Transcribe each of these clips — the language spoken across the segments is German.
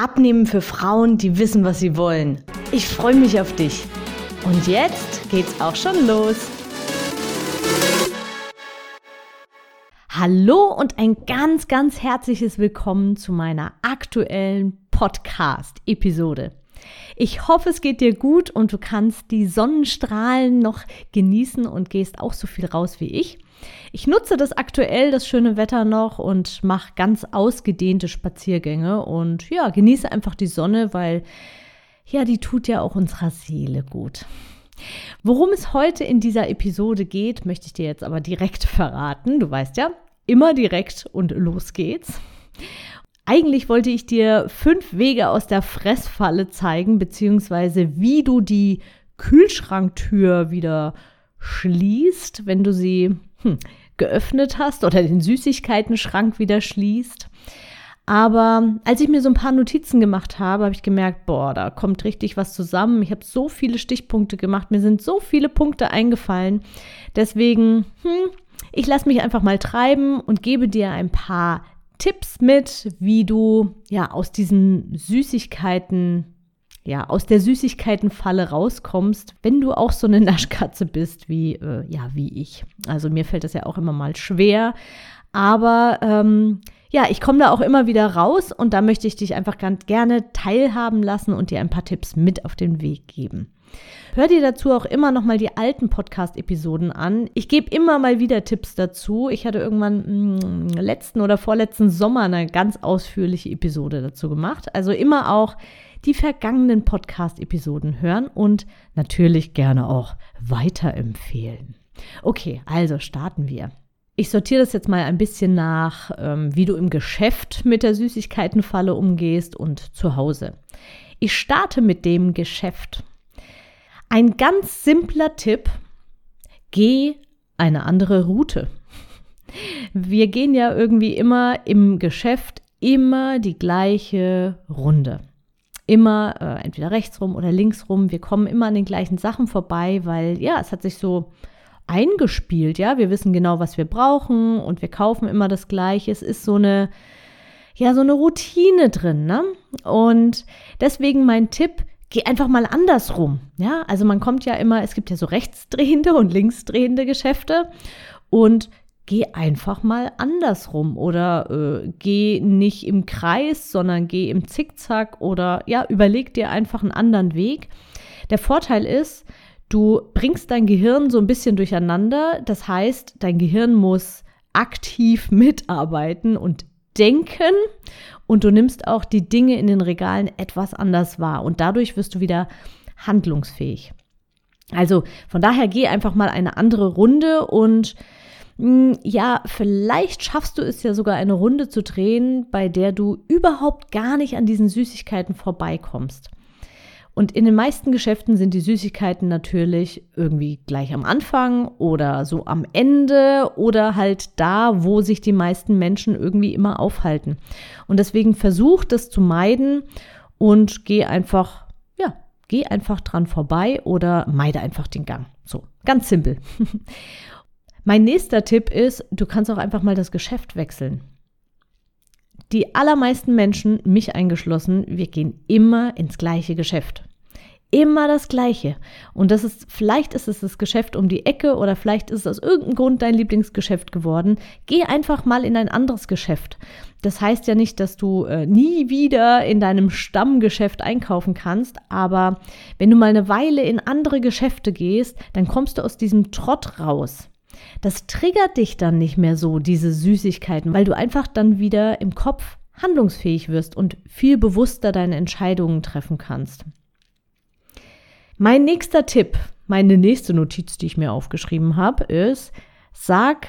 Abnehmen für Frauen, die wissen, was sie wollen. Ich freue mich auf dich. Und jetzt geht's auch schon los. Hallo und ein ganz, ganz herzliches Willkommen zu meiner aktuellen Podcast-Episode. Ich hoffe, es geht dir gut und du kannst die Sonnenstrahlen noch genießen und gehst auch so viel raus wie ich. Ich nutze das aktuell, das schöne Wetter noch und mache ganz ausgedehnte Spaziergänge und ja, genieße einfach die Sonne, weil ja, die tut ja auch unserer Seele gut. Worum es heute in dieser Episode geht, möchte ich dir jetzt aber direkt verraten. Du weißt ja, immer direkt und los geht's. Eigentlich wollte ich dir fünf Wege aus der Fressfalle zeigen, beziehungsweise wie du die Kühlschranktür wieder schließt, wenn du sie hm, geöffnet hast oder den Süßigkeiten-Schrank wieder schließt. Aber als ich mir so ein paar Notizen gemacht habe, habe ich gemerkt, boah, da kommt richtig was zusammen. Ich habe so viele Stichpunkte gemacht, mir sind so viele Punkte eingefallen. Deswegen, hm, ich lasse mich einfach mal treiben und gebe dir ein paar Tipps mit, wie du ja aus diesen Süßigkeiten ja, aus der Süßigkeitenfalle rauskommst, wenn du auch so eine Naschkatze bist wie, äh, ja, wie ich. Also mir fällt das ja auch immer mal schwer, aber ähm, ja, ich komme da auch immer wieder raus und da möchte ich dich einfach ganz gerne teilhaben lassen und dir ein paar Tipps mit auf den Weg geben. Hör dir dazu auch immer noch mal die alten Podcast-Episoden an. Ich gebe immer mal wieder Tipps dazu. Ich hatte irgendwann mh, hm, letzten oder vorletzten Sommer eine ganz ausführliche Episode dazu gemacht. Also immer auch die vergangenen Podcast-Episoden hören und natürlich gerne auch weiterempfehlen. Okay, also starten wir. Ich sortiere das jetzt mal ein bisschen nach, ähm, wie du im Geschäft mit der Süßigkeitenfalle umgehst und zu Hause. Ich starte mit dem Geschäft. Ein ganz simpler Tipp, geh eine andere Route. Wir gehen ja irgendwie immer im Geschäft immer die gleiche Runde immer äh, entweder rechts rum oder links rum. Wir kommen immer an den gleichen Sachen vorbei, weil ja, es hat sich so eingespielt, ja. Wir wissen genau, was wir brauchen und wir kaufen immer das Gleiche. Es ist so eine, ja, so eine Routine drin, ne? Und deswegen mein Tipp, geh einfach mal andersrum, ja. Also man kommt ja immer, es gibt ja so rechtsdrehende und linksdrehende Geschäfte und geh einfach mal andersrum oder äh, geh nicht im Kreis, sondern geh im Zickzack oder ja, überleg dir einfach einen anderen Weg. Der Vorteil ist, du bringst dein Gehirn so ein bisschen durcheinander. Das heißt, dein Gehirn muss aktiv mitarbeiten und denken und du nimmst auch die Dinge in den Regalen etwas anders wahr und dadurch wirst du wieder handlungsfähig. Also von daher geh einfach mal eine andere Runde und ja, vielleicht schaffst du es ja sogar eine Runde zu drehen, bei der du überhaupt gar nicht an diesen Süßigkeiten vorbeikommst. Und in den meisten Geschäften sind die Süßigkeiten natürlich irgendwie gleich am Anfang oder so am Ende oder halt da, wo sich die meisten Menschen irgendwie immer aufhalten. Und deswegen versuch das zu meiden und geh einfach, ja, geh einfach dran vorbei oder meide einfach den Gang. So, ganz simpel. Mein nächster Tipp ist, du kannst auch einfach mal das Geschäft wechseln. Die allermeisten Menschen, mich eingeschlossen, wir gehen immer ins gleiche Geschäft. Immer das Gleiche. Und das ist, vielleicht ist es das Geschäft um die Ecke oder vielleicht ist es aus irgendeinem Grund dein Lieblingsgeschäft geworden. Geh einfach mal in ein anderes Geschäft. Das heißt ja nicht, dass du äh, nie wieder in deinem Stammgeschäft einkaufen kannst, aber wenn du mal eine Weile in andere Geschäfte gehst, dann kommst du aus diesem Trott raus. Das triggert dich dann nicht mehr so, diese Süßigkeiten, weil du einfach dann wieder im Kopf handlungsfähig wirst und viel bewusster deine Entscheidungen treffen kannst. Mein nächster Tipp, meine nächste Notiz, die ich mir aufgeschrieben habe, ist, sag,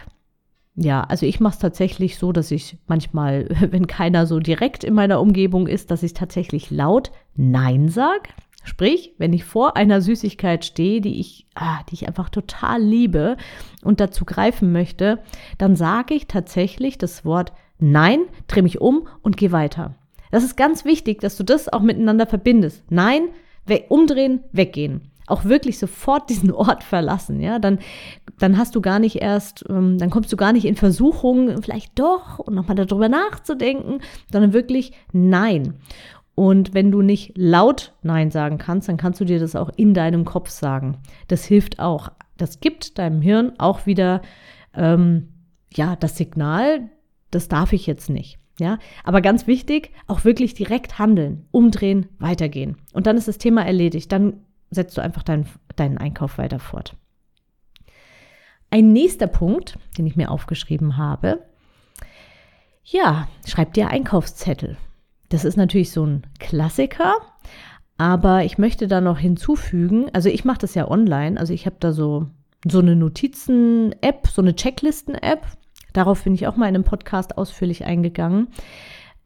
ja, also ich mache es tatsächlich so, dass ich manchmal, wenn keiner so direkt in meiner Umgebung ist, dass ich tatsächlich laut Nein sag. Sprich, wenn ich vor einer Süßigkeit stehe, die ich, ah, die ich einfach total liebe und dazu greifen möchte, dann sage ich tatsächlich das Wort Nein, drehe mich um und gehe weiter. Das ist ganz wichtig, dass du das auch miteinander verbindest. Nein, we umdrehen, weggehen. Auch wirklich sofort diesen Ort verlassen, ja, dann, dann hast du gar nicht erst, ähm, dann kommst du gar nicht in Versuchung, vielleicht doch und nochmal darüber nachzudenken, sondern wirklich Nein. Und wenn du nicht laut Nein sagen kannst, dann kannst du dir das auch in deinem Kopf sagen. Das hilft auch. Das gibt deinem Hirn auch wieder ähm, ja das Signal, das darf ich jetzt nicht. Ja, aber ganz wichtig, auch wirklich direkt handeln, umdrehen, weitergehen. Und dann ist das Thema erledigt. Dann setzt du einfach deinen, deinen Einkauf weiter fort. Ein nächster Punkt, den ich mir aufgeschrieben habe, ja, schreib dir Einkaufszettel. Das ist natürlich so ein Klassiker, aber ich möchte da noch hinzufügen, also ich mache das ja online, also ich habe da so, so eine Notizen-App, so eine Checklisten-App, Darauf bin ich auch mal in einem Podcast ausführlich eingegangen.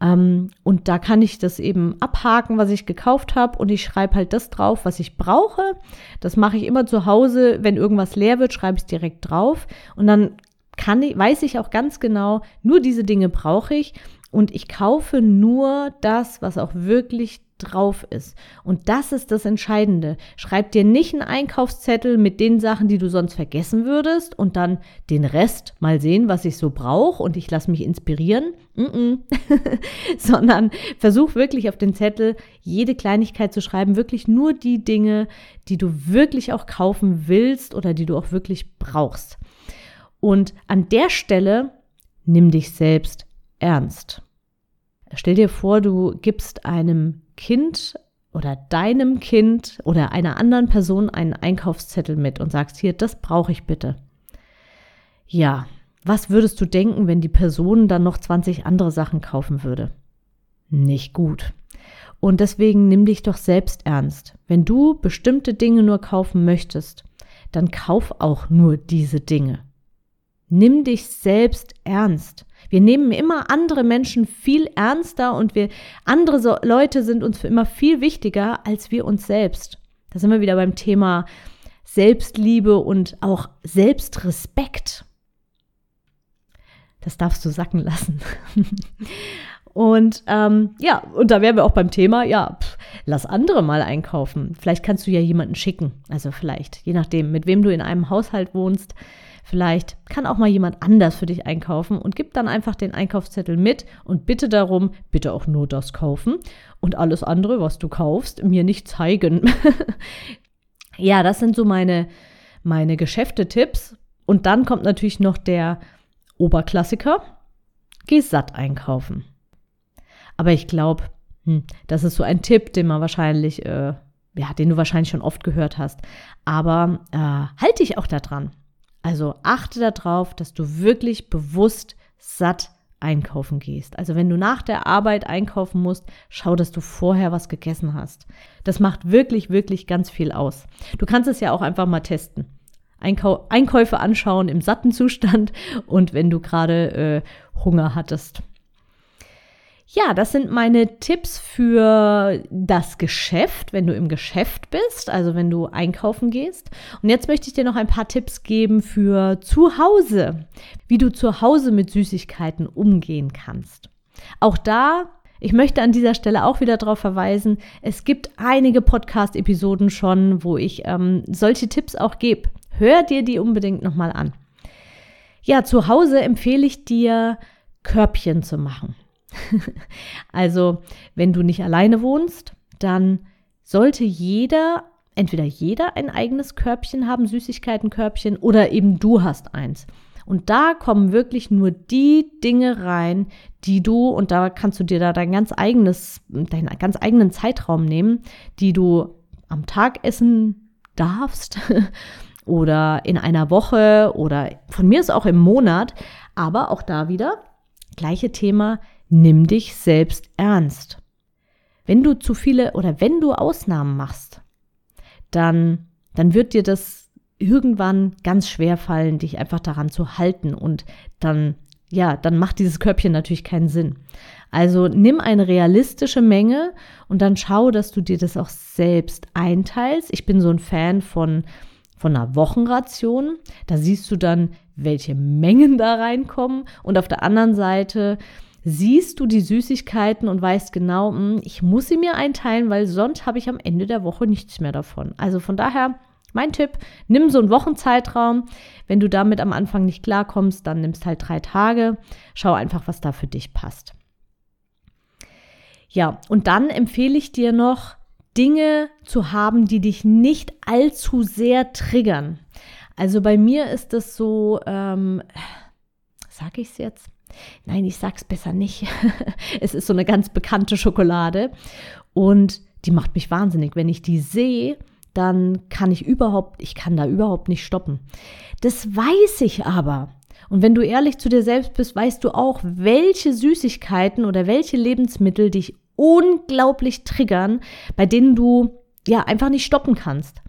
Ähm, und da kann ich das eben abhaken, was ich gekauft habe und ich schreibe halt das drauf, was ich brauche. Das mache ich immer zu Hause. Wenn irgendwas leer wird, schreibe ich es direkt drauf. Und dann kann ich, weiß ich auch ganz genau, nur diese Dinge brauche ich und ich kaufe nur das, was auch wirklich drauf ist. Und das ist das Entscheidende. Schreib dir nicht einen Einkaufszettel mit den Sachen, die du sonst vergessen würdest und dann den Rest mal sehen, was ich so brauche und ich lasse mich inspirieren, mm -mm. sondern versuch wirklich auf den Zettel jede Kleinigkeit zu schreiben, wirklich nur die Dinge, die du wirklich auch kaufen willst oder die du auch wirklich brauchst. Und an der Stelle nimm dich selbst ernst. Stell dir vor, du gibst einem Kind oder deinem Kind oder einer anderen Person einen Einkaufszettel mit und sagst, hier, das brauche ich bitte. Ja, was würdest du denken, wenn die Person dann noch 20 andere Sachen kaufen würde? Nicht gut. Und deswegen nimm dich doch selbst ernst. Wenn du bestimmte Dinge nur kaufen möchtest, dann kauf auch nur diese Dinge. Nimm dich selbst ernst. Wir nehmen immer andere Menschen viel ernster und wir andere so Leute sind uns für immer viel wichtiger als wir uns selbst. Da sind wir wieder beim Thema Selbstliebe und auch Selbstrespekt. Das darfst du sacken lassen. und ähm, ja, und da wären wir auch beim Thema, ja, pff, lass andere mal einkaufen. Vielleicht kannst du ja jemanden schicken. Also vielleicht, je nachdem, mit wem du in einem Haushalt wohnst, Vielleicht kann auch mal jemand anders für dich einkaufen und gib dann einfach den Einkaufszettel mit und bitte darum, bitte auch nur das kaufen und alles andere, was du kaufst, mir nicht zeigen. ja, das sind so meine, meine Geschäftetipps. Und dann kommt natürlich noch der Oberklassiker. Geh satt einkaufen. Aber ich glaube, hm, das ist so ein Tipp, den man wahrscheinlich, äh, ja, den du wahrscheinlich schon oft gehört hast. Aber äh, halte dich auch daran. Also achte darauf, dass du wirklich bewusst satt einkaufen gehst. Also wenn du nach der Arbeit einkaufen musst, schau, dass du vorher was gegessen hast. Das macht wirklich, wirklich ganz viel aus. Du kannst es ja auch einfach mal testen. Einkau Einkäufe anschauen im satten Zustand und wenn du gerade äh, Hunger hattest. Ja, das sind meine Tipps für das Geschäft, wenn du im Geschäft bist, also wenn du einkaufen gehst. Und jetzt möchte ich dir noch ein paar Tipps geben für zu Hause, wie du zu Hause mit Süßigkeiten umgehen kannst. Auch da ich möchte an dieser Stelle auch wieder darauf verweisen, es gibt einige Podcast-Episoden schon, wo ich ähm, solche Tipps auch gebe. Hör dir die unbedingt nochmal an. Ja, zu Hause empfehle ich dir, Körbchen zu machen. also, wenn du nicht alleine wohnst, dann sollte jeder, entweder jeder ein eigenes Körbchen haben, Süßigkeitenkörbchen, oder eben du hast eins. Und da kommen wirklich nur die Dinge rein, die du, und da kannst du dir da dein ganz eigenes, deinen ganz eigenen Zeitraum nehmen, die du am Tag essen darfst oder in einer Woche oder von mir ist auch im Monat. Aber auch da wieder, gleiche Thema, nimm dich selbst ernst. Wenn du zu viele oder wenn du Ausnahmen machst, dann, dann wird dir das irgendwann ganz schwer fallen, dich einfach daran zu halten und dann ja, dann macht dieses Körbchen natürlich keinen Sinn. Also nimm eine realistische Menge und dann schau, dass du dir das auch selbst einteilst. Ich bin so ein Fan von, von einer Wochenration. Da siehst du dann, welche Mengen da reinkommen. Und auf der anderen Seite siehst du die Süßigkeiten und weißt genau, hm, ich muss sie mir einteilen, weil sonst habe ich am Ende der Woche nichts mehr davon. Also von daher mein Tipp, nimm so einen Wochenzeitraum. Wenn du damit am Anfang nicht klarkommst, dann nimmst halt drei Tage. Schau einfach, was da für dich passt. Ja, und dann empfehle ich dir noch, Dinge zu haben, die dich nicht allzu sehr triggern. Also bei mir ist das so, ähm, sag ich es jetzt? Nein, ich sag's besser nicht. es ist so eine ganz bekannte Schokolade und die macht mich wahnsinnig. Wenn ich die sehe, dann kann ich überhaupt, ich kann da überhaupt nicht stoppen. Das weiß ich aber. Und wenn du ehrlich zu dir selbst bist, weißt du auch, welche Süßigkeiten oder welche Lebensmittel dich unglaublich triggern, bei denen du ja einfach nicht stoppen kannst.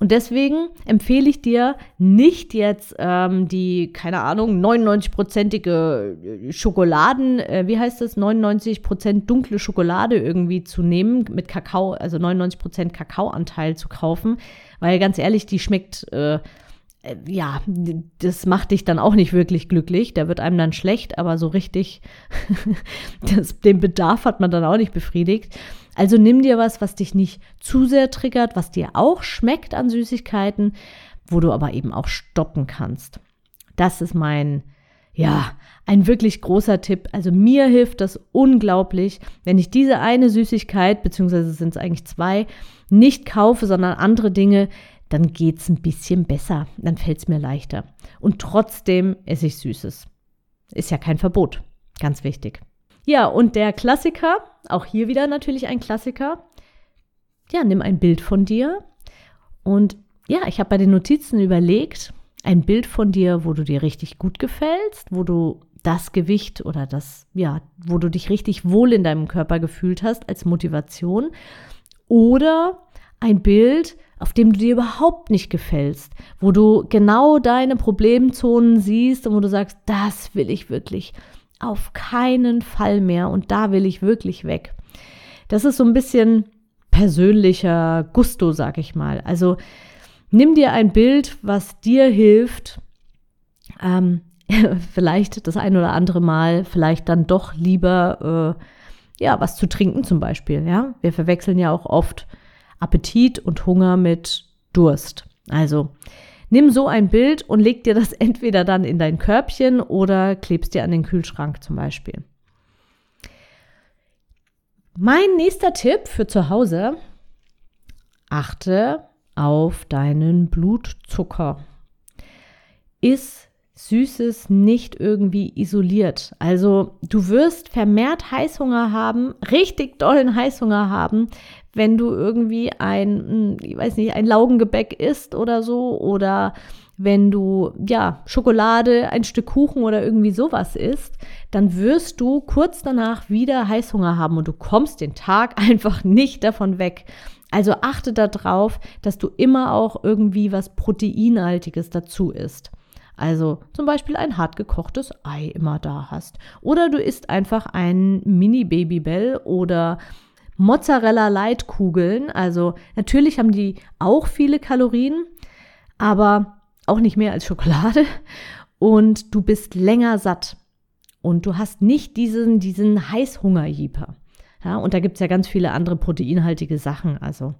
Und deswegen empfehle ich dir nicht jetzt ähm, die, keine Ahnung, 99-prozentige äh, Schokoladen, äh, wie heißt das, 99 Prozent dunkle Schokolade irgendwie zu nehmen, mit Kakao, also 99 Prozent Kakaoanteil zu kaufen, weil ganz ehrlich, die schmeckt, äh, ja, das macht dich dann auch nicht wirklich glücklich. Da wird einem dann schlecht, aber so richtig, das, den Bedarf hat man dann auch nicht befriedigt. Also nimm dir was, was dich nicht zu sehr triggert, was dir auch schmeckt an Süßigkeiten, wo du aber eben auch stoppen kannst. Das ist mein, ja, ein wirklich großer Tipp. Also mir hilft das unglaublich, wenn ich diese eine Süßigkeit, beziehungsweise sind es eigentlich zwei, nicht kaufe, sondern andere Dinge, dann geht es ein bisschen besser. Dann fällt es mir leichter. Und trotzdem esse ich Süßes. Ist ja kein Verbot. Ganz wichtig. Ja, und der Klassiker, auch hier wieder natürlich ein Klassiker. Ja, nimm ein Bild von dir. Und ja, ich habe bei den Notizen überlegt, ein Bild von dir, wo du dir richtig gut gefällst, wo du das Gewicht oder das, ja, wo du dich richtig wohl in deinem Körper gefühlt hast als Motivation. Oder ein Bild, auf dem du dir überhaupt nicht gefällst, wo du genau deine Problemzonen siehst und wo du sagst, das will ich wirklich auf keinen Fall mehr und da will ich wirklich weg. Das ist so ein bisschen persönlicher Gusto, sag ich mal. Also nimm dir ein Bild, was dir hilft, ähm, vielleicht das ein oder andere Mal, vielleicht dann doch lieber äh, ja was zu trinken zum Beispiel. Ja, wir verwechseln ja auch oft Appetit und Hunger mit Durst. Also Nimm so ein Bild und leg dir das entweder dann in dein Körbchen oder klebst dir an den Kühlschrank zum Beispiel. Mein nächster Tipp für zu Hause, achte auf deinen Blutzucker. Ist Süßes nicht irgendwie isoliert. Also du wirst vermehrt Heißhunger haben, richtig dollen Heißhunger haben, wenn du irgendwie ein, hm, ich weiß nicht, ein Laugengebäck isst oder so oder wenn du ja Schokolade, ein Stück Kuchen oder irgendwie sowas isst, dann wirst du kurz danach wieder Heißhunger haben und du kommst den Tag einfach nicht davon weg. Also achte darauf, dass du immer auch irgendwie was Proteinhaltiges dazu isst. Also zum Beispiel ein hart gekochtes Ei immer da hast. Oder du isst einfach ein Mini-Babybell oder Mozzarella Light Kugeln. Also natürlich haben die auch viele Kalorien, aber auch nicht mehr als Schokolade. Und du bist länger satt. Und du hast nicht diesen, diesen Heißhunger-Jeeper. Ja, und da gibt es ja ganz viele andere proteinhaltige Sachen. Also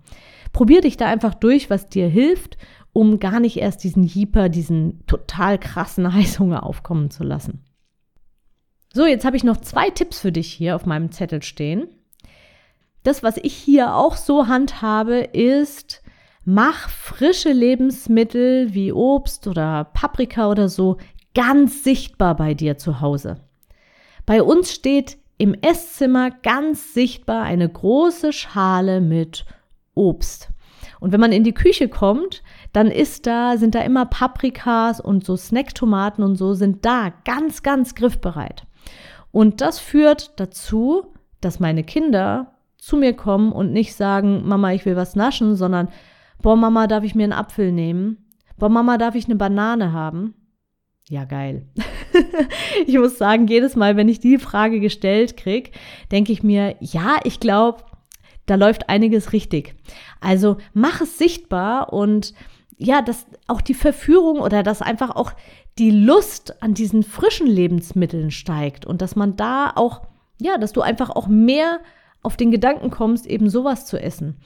probier dich da einfach durch, was dir hilft um gar nicht erst diesen Jeeper, diesen total krassen Heißhunger aufkommen zu lassen. So, jetzt habe ich noch zwei Tipps für dich hier auf meinem Zettel stehen. Das, was ich hier auch so handhabe, ist, mach frische Lebensmittel wie Obst oder Paprika oder so ganz sichtbar bei dir zu Hause. Bei uns steht im Esszimmer ganz sichtbar eine große Schale mit Obst. Und wenn man in die Küche kommt, dann ist da, sind da immer Paprikas und so Snacktomaten und so sind da ganz, ganz griffbereit. Und das führt dazu, dass meine Kinder zu mir kommen und nicht sagen, Mama, ich will was naschen, sondern, boah, Mama, darf ich mir einen Apfel nehmen? Boah, Mama, darf ich eine Banane haben? Ja, geil. ich muss sagen, jedes Mal, wenn ich die Frage gestellt kriege, denke ich mir, ja, ich glaube, da läuft einiges richtig. Also mach es sichtbar und ja, dass auch die Verführung oder dass einfach auch die Lust an diesen frischen Lebensmitteln steigt und dass man da auch, ja, dass du einfach auch mehr auf den Gedanken kommst, eben sowas zu essen.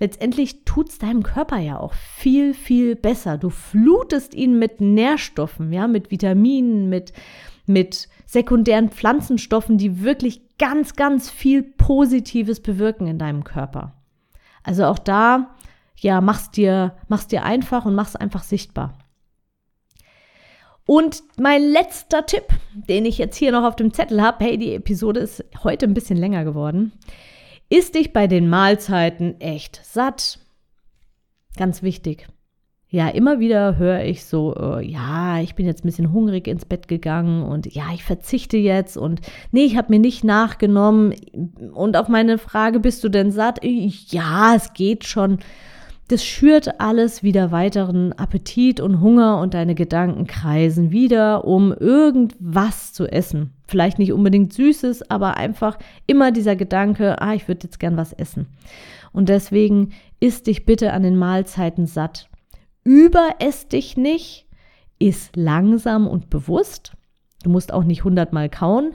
Letztendlich tut es deinem Körper ja auch viel, viel besser. Du flutest ihn mit Nährstoffen, ja, mit Vitaminen, mit, mit sekundären Pflanzenstoffen, die wirklich ganz, ganz viel Positives bewirken in deinem Körper. Also auch da, ja, mach's dir, mach's dir einfach und mach's einfach sichtbar. Und mein letzter Tipp, den ich jetzt hier noch auf dem Zettel habe, hey, die Episode ist heute ein bisschen länger geworden, ist dich bei den Mahlzeiten echt satt. Ganz wichtig. Ja, immer wieder höre ich so, äh, ja, ich bin jetzt ein bisschen hungrig ins Bett gegangen und ja, ich verzichte jetzt und nee, ich habe mir nicht nachgenommen. Und auf meine Frage, bist du denn satt? Ja, es geht schon. Das schürt alles wieder weiteren Appetit und Hunger und deine Gedanken kreisen wieder, um irgendwas zu essen. Vielleicht nicht unbedingt Süßes, aber einfach immer dieser Gedanke, ah, ich würde jetzt gern was essen. Und deswegen isst dich bitte an den Mahlzeiten satt. Überess dich nicht, iss langsam und bewusst. Du musst auch nicht hundertmal kauen,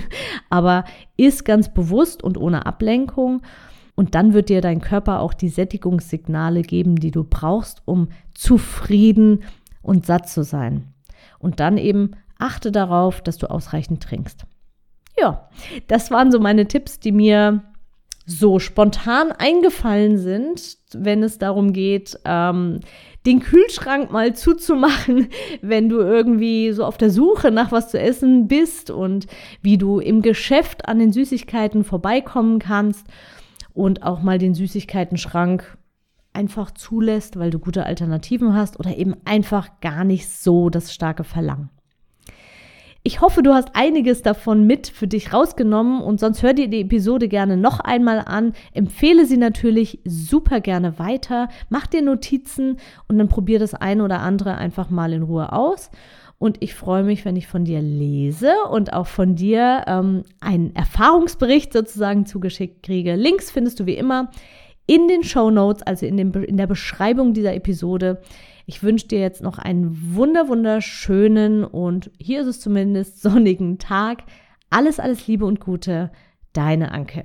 aber iss ganz bewusst und ohne Ablenkung und dann wird dir dein Körper auch die Sättigungssignale geben, die du brauchst, um zufrieden und satt zu sein. Und dann eben achte darauf, dass du ausreichend trinkst. Ja, das waren so meine Tipps, die mir so spontan eingefallen sind, wenn es darum geht, ähm, den Kühlschrank mal zuzumachen, wenn du irgendwie so auf der Suche nach was zu essen bist und wie du im Geschäft an den Süßigkeiten vorbeikommen kannst und auch mal den Süßigkeiten-Schrank einfach zulässt, weil du gute Alternativen hast oder eben einfach gar nicht so das starke Verlangen. Ich hoffe, du hast einiges davon mit für dich rausgenommen und sonst hör dir die Episode gerne noch einmal an. Empfehle sie natürlich super gerne weiter. Mach dir Notizen und dann probier das eine oder andere einfach mal in Ruhe aus. Und ich freue mich, wenn ich von dir lese und auch von dir ähm, einen Erfahrungsbericht sozusagen zugeschickt kriege. Links findest du wie immer in den Show Notes, also in, dem, in der Beschreibung dieser Episode. Ich wünsche dir jetzt noch einen wunder wunderschönen und hier ist es zumindest sonnigen Tag. Alles, alles Liebe und Gute, deine Anke.